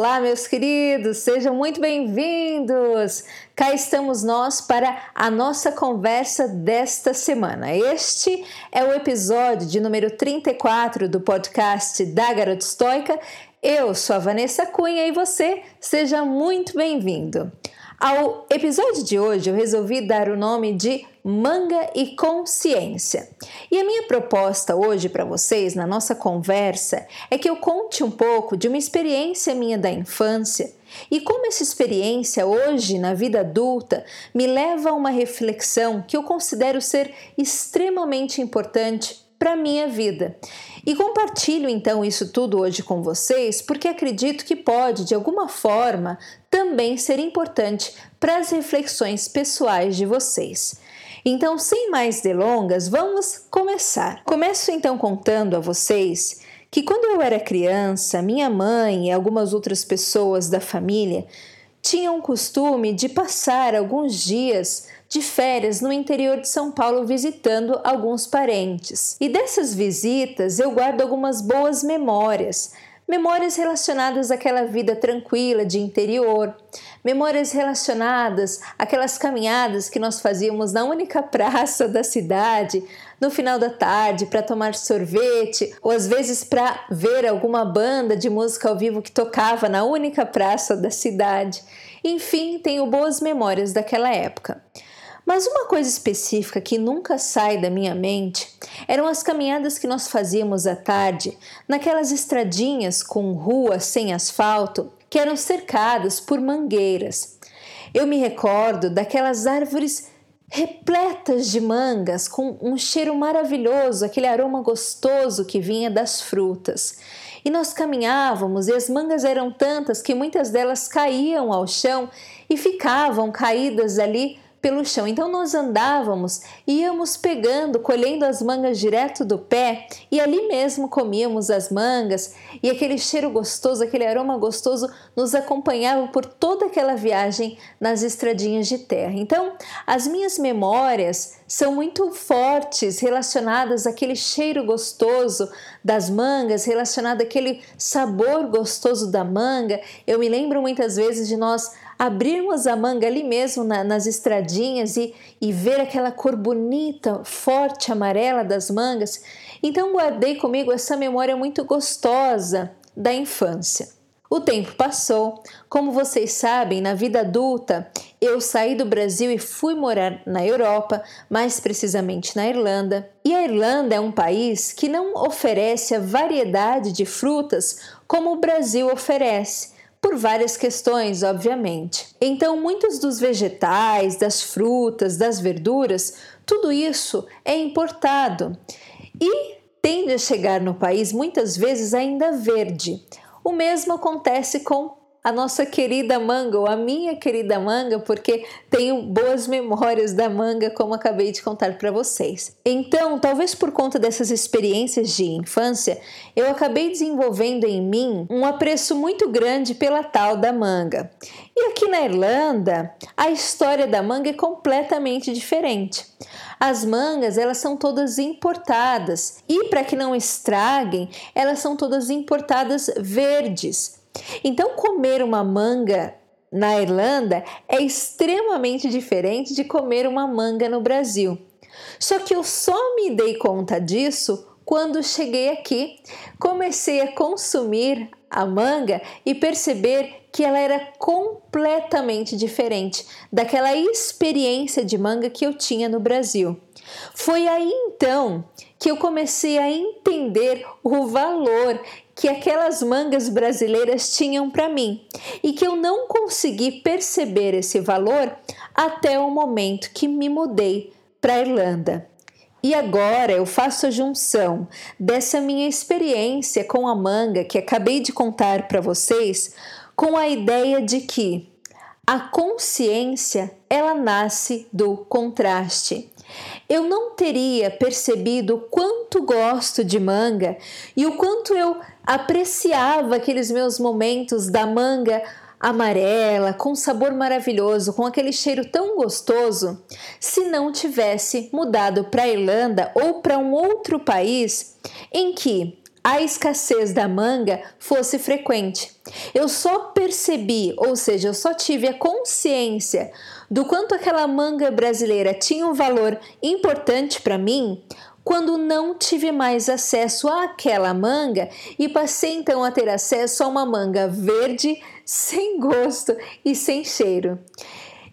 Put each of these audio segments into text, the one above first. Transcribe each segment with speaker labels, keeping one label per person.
Speaker 1: Olá, meus queridos, sejam muito bem-vindos! Cá estamos nós para a nossa conversa desta semana. Este é o episódio de número 34 do podcast da Garota Estoica. Eu sou a Vanessa Cunha e você seja muito bem-vindo. Ao episódio de hoje eu resolvi dar o nome de Manga e Consciência. E a minha proposta hoje para vocês, na nossa conversa, é que eu conte um pouco de uma experiência minha da infância e como essa experiência hoje, na vida adulta, me leva a uma reflexão que eu considero ser extremamente importante para minha vida. E compartilho então isso tudo hoje com vocês porque acredito que pode, de alguma forma, também ser importante para as reflexões pessoais de vocês. Então, sem mais delongas, vamos começar. Começo então contando a vocês que quando eu era criança, minha mãe e algumas outras pessoas da família tinham o costume de passar alguns dias de férias no interior de São Paulo visitando alguns parentes. E dessas visitas eu guardo algumas boas memórias, memórias relacionadas àquela vida tranquila de interior, memórias relacionadas àquelas caminhadas que nós fazíamos na única praça da cidade no final da tarde para tomar sorvete ou às vezes para ver alguma banda de música ao vivo que tocava na única praça da cidade. Enfim, tenho boas memórias daquela época. Mas uma coisa específica que nunca sai da minha mente eram as caminhadas que nós fazíamos à tarde, naquelas estradinhas com rua sem asfalto, que eram cercadas por mangueiras. Eu me recordo daquelas árvores repletas de mangas, com um cheiro maravilhoso, aquele aroma gostoso que vinha das frutas. E nós caminhávamos e as mangas eram tantas que muitas delas caíam ao chão e ficavam caídas ali pelo chão. Então nós andávamos, íamos pegando, colhendo as mangas direto do pé e ali mesmo comíamos as mangas e aquele cheiro gostoso, aquele aroma gostoso nos acompanhava por toda aquela viagem nas estradinhas de terra. Então, as minhas memórias são muito fortes relacionadas àquele cheiro gostoso das mangas, relacionado àquele sabor gostoso da manga. Eu me lembro muitas vezes de nós abrirmos a manga ali mesmo na, nas estradinhas e, e ver aquela cor bonita, forte, amarela das mangas. Então guardei comigo essa memória muito gostosa da infância. O tempo passou, como vocês sabem, na vida adulta eu saí do Brasil e fui morar na Europa, mais precisamente na Irlanda. E a Irlanda é um país que não oferece a variedade de frutas como o Brasil oferece por várias questões, obviamente. Então, muitos dos vegetais, das frutas, das verduras, tudo isso é importado e tende a chegar no país muitas vezes ainda verde. O mesmo acontece com a nossa querida manga, ou a minha querida manga, porque tenho boas memórias da manga, como acabei de contar para vocês. Então, talvez por conta dessas experiências de infância, eu acabei desenvolvendo em mim um apreço muito grande pela tal da manga. E aqui na Irlanda, a história da manga é completamente diferente. As mangas, elas são todas importadas e para que não estraguem, elas são todas importadas verdes. Então, comer uma manga na Irlanda é extremamente diferente de comer uma manga no Brasil. Só que eu só me dei conta disso quando cheguei aqui, comecei a consumir a manga e perceber que ela era completamente diferente daquela experiência de manga que eu tinha no Brasil. Foi aí então que eu comecei a entender o valor que aquelas mangas brasileiras tinham para mim e que eu não consegui perceber esse valor até o momento que me mudei para a Irlanda. E agora eu faço a junção dessa minha experiência com a manga que acabei de contar para vocês com a ideia de que a consciência ela nasce do contraste eu não teria percebido o quanto gosto de manga e o quanto eu apreciava aqueles meus momentos da manga amarela, com sabor maravilhoso, com aquele cheiro tão gostoso, se não tivesse mudado para a Irlanda ou para um outro país em que a escassez da manga fosse frequente. Eu só percebi, ou seja, eu só tive a consciência do quanto aquela manga brasileira tinha um valor importante para mim quando não tive mais acesso àquela manga e passei então a ter acesso a uma manga verde, sem gosto e sem cheiro.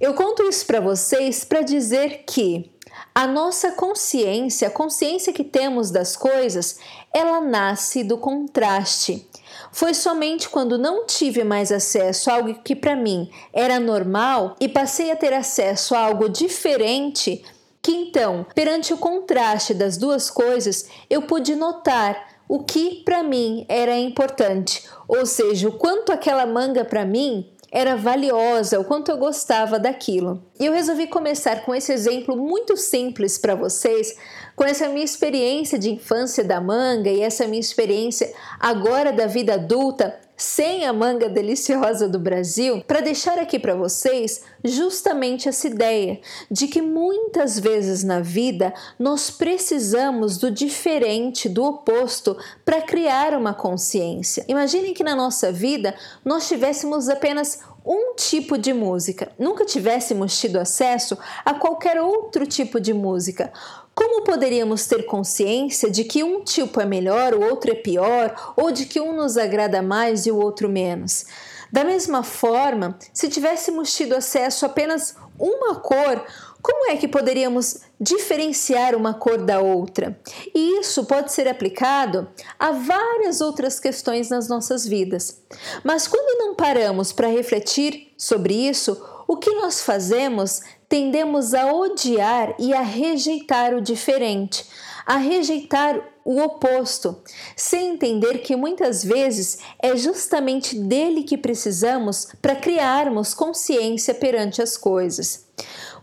Speaker 1: Eu conto isso para vocês para dizer que a nossa consciência, a consciência que temos das coisas, ela nasce do contraste. Foi somente quando não tive mais acesso a algo que para mim era normal e passei a ter acesso a algo diferente que então, perante o contraste das duas coisas, eu pude notar o que para mim era importante, ou seja, o quanto aquela manga para mim era valiosa, o quanto eu gostava daquilo. E eu resolvi começar com esse exemplo muito simples para vocês, com essa minha experiência de infância da manga e essa minha experiência agora da vida adulta, sem a manga deliciosa do Brasil, para deixar aqui para vocês justamente essa ideia de que muitas vezes na vida nós precisamos do diferente, do oposto, para criar uma consciência. Imaginem que na nossa vida nós tivéssemos apenas um tipo de música, nunca tivéssemos tido acesso a qualquer outro tipo de música. Como poderíamos ter consciência de que um tipo é melhor, o outro é pior, ou de que um nos agrada mais e o outro menos? Da mesma forma, se tivéssemos tido acesso a apenas uma cor, como é que poderíamos diferenciar uma cor da outra? E isso pode ser aplicado a várias outras questões nas nossas vidas. Mas quando não paramos para refletir sobre isso, o que nós fazemos tendemos a odiar e a rejeitar o diferente, a rejeitar o oposto, sem entender que muitas vezes é justamente dele que precisamos para criarmos consciência perante as coisas.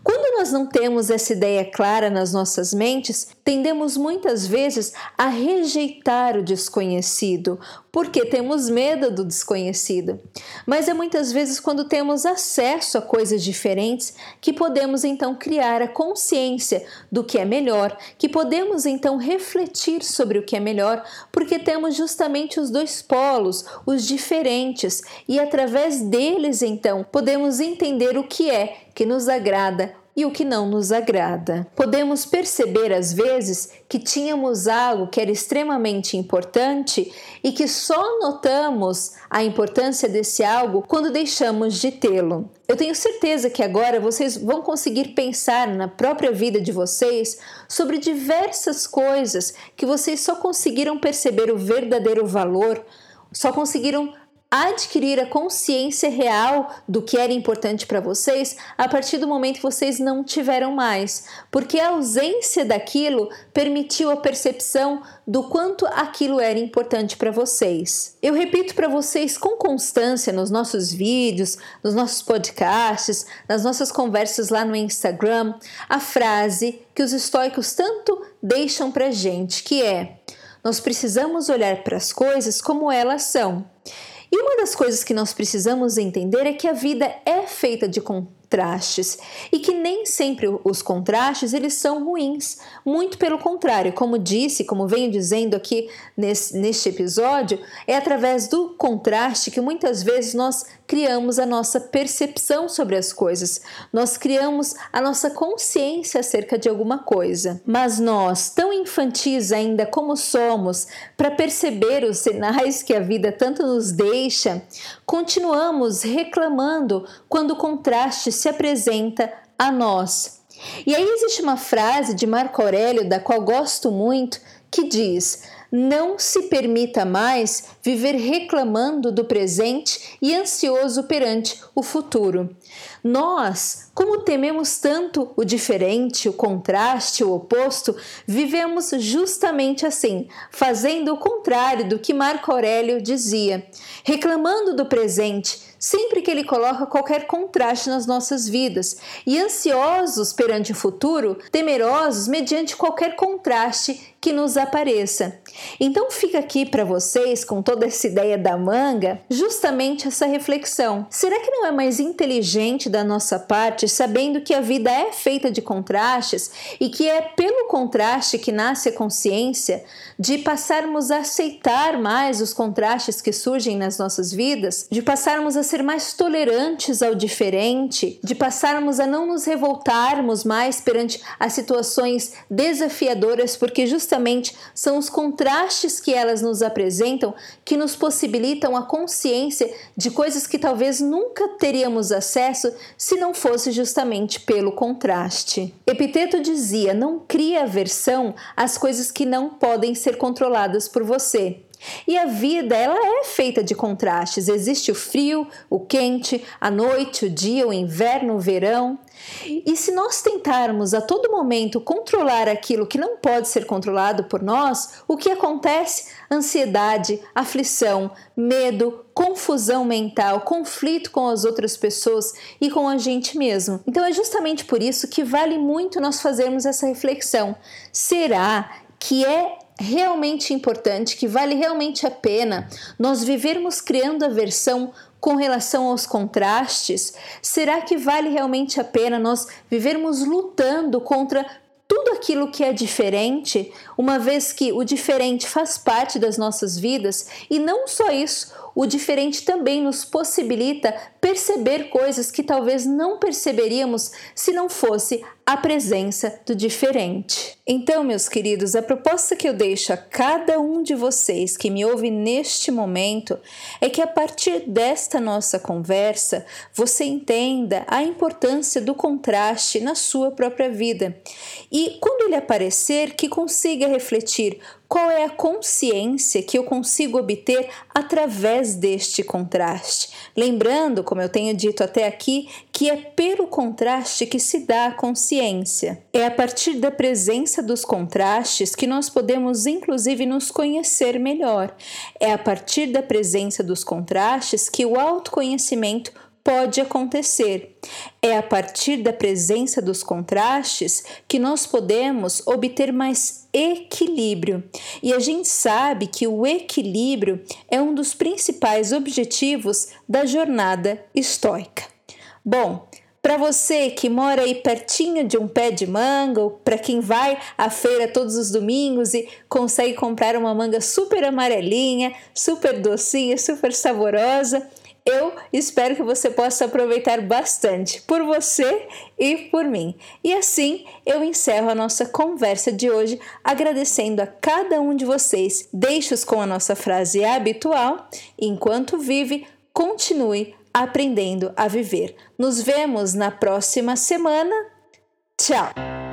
Speaker 1: Quando nós não temos essa ideia clara nas nossas mentes, tendemos muitas vezes a rejeitar o desconhecido, porque temos medo do desconhecido. Mas é muitas vezes quando temos acesso a coisas diferentes que podemos então criar a consciência do que é melhor, que podemos então refletir sobre o que é melhor, porque temos justamente os dois polos, os diferentes, e através deles então podemos entender o que é que nos agrada e o que não nos agrada. Podemos perceber às vezes que tínhamos algo que era extremamente importante e que só notamos a importância desse algo quando deixamos de tê-lo. Eu tenho certeza que agora vocês vão conseguir pensar na própria vida de vocês sobre diversas coisas que vocês só conseguiram perceber o verdadeiro valor, só conseguiram adquirir a consciência real do que era importante para vocês a partir do momento que vocês não tiveram mais, porque a ausência daquilo permitiu a percepção do quanto aquilo era importante para vocês. Eu repito para vocês com constância nos nossos vídeos, nos nossos podcasts, nas nossas conversas lá no Instagram, a frase que os estoicos tanto deixam para gente, que é: nós precisamos olhar para as coisas como elas são. E uma das coisas que nós precisamos entender é que a vida é feita de contrastes e que nem sempre os contrastes eles são ruins, muito pelo contrário, como disse, como venho dizendo aqui nesse, neste episódio, é através do contraste que muitas vezes nós criamos a nossa percepção sobre as coisas, nós criamos a nossa consciência acerca de alguma coisa. Mas nós, tão infantis ainda como somos, para perceber os sinais que a vida tanto nos deixa, continuamos reclamando quando o contraste se apresenta a nós. E aí existe uma frase de Marco Aurélio, da qual gosto muito, que diz: não se permita mais viver reclamando do presente e ansioso perante o futuro. Nós, como tememos tanto o diferente, o contraste, o oposto, vivemos justamente assim, fazendo o contrário do que Marco Aurélio dizia, reclamando do presente sempre que ele coloca qualquer contraste nas nossas vidas e ansiosos perante o futuro, temerosos mediante qualquer contraste que nos apareça. Então fica aqui para vocês, com toda essa ideia da manga, justamente essa reflexão. Será que não é mais inteligente da nossa parte, sabendo que a vida é feita de contrastes e que é pelo contraste que nasce a consciência, de passarmos a aceitar mais os contrastes que surgem nas nossas vidas, de passarmos a ser mais tolerantes ao diferente, de passarmos a não nos revoltarmos mais perante as situações desafiadoras, porque justamente são os contrastes que elas nos apresentam que nos possibilitam a consciência de coisas que talvez nunca teríamos acesso se não fosse justamente pelo contraste. Epiteto dizia: não cria aversão às coisas que não podem ser controladas por você. E a vida, ela é feita de contrastes. Existe o frio, o quente, a noite, o dia, o inverno, o verão. E se nós tentarmos a todo momento controlar aquilo que não pode ser controlado por nós, o que acontece? Ansiedade, aflição, medo, confusão mental, conflito com as outras pessoas e com a gente mesmo. Então é justamente por isso que vale muito nós fazermos essa reflexão. Será que é realmente importante, que vale realmente a pena nós vivermos criando aversão com relação aos contrastes? Será que vale realmente a pena nós vivermos lutando contra tudo aquilo que é diferente, uma vez que o diferente faz parte das nossas vidas e não só isso, o diferente também nos possibilita perceber coisas que talvez não perceberíamos se não fosse a presença do diferente. Então, meus queridos, a proposta que eu deixo a cada um de vocês que me ouve neste momento é que a partir desta nossa conversa você entenda a importância do contraste na sua própria vida e, quando ele aparecer, que consiga refletir qual é a consciência que eu consigo obter através deste contraste? Lembrando, como eu tenho dito até aqui, que é pelo contraste que se dá a consciência. É a partir da presença dos contrastes que nós podemos, inclusive, nos conhecer melhor. É a partir da presença dos contrastes que o autoconhecimento pode acontecer. É a partir da presença dos contrastes que nós podemos obter mais equilíbrio. E a gente sabe que o equilíbrio é um dos principais objetivos da jornada estoica. Bom, para você que mora aí pertinho de um pé de manga, ou para quem vai à feira todos os domingos e consegue comprar uma manga super amarelinha, super docinha, super saborosa, eu espero que você possa aproveitar bastante por você e por mim. E assim eu encerro a nossa conversa de hoje agradecendo a cada um de vocês. Deixo-os com a nossa frase habitual: enquanto vive, continue aprendendo a viver. Nos vemos na próxima semana. Tchau!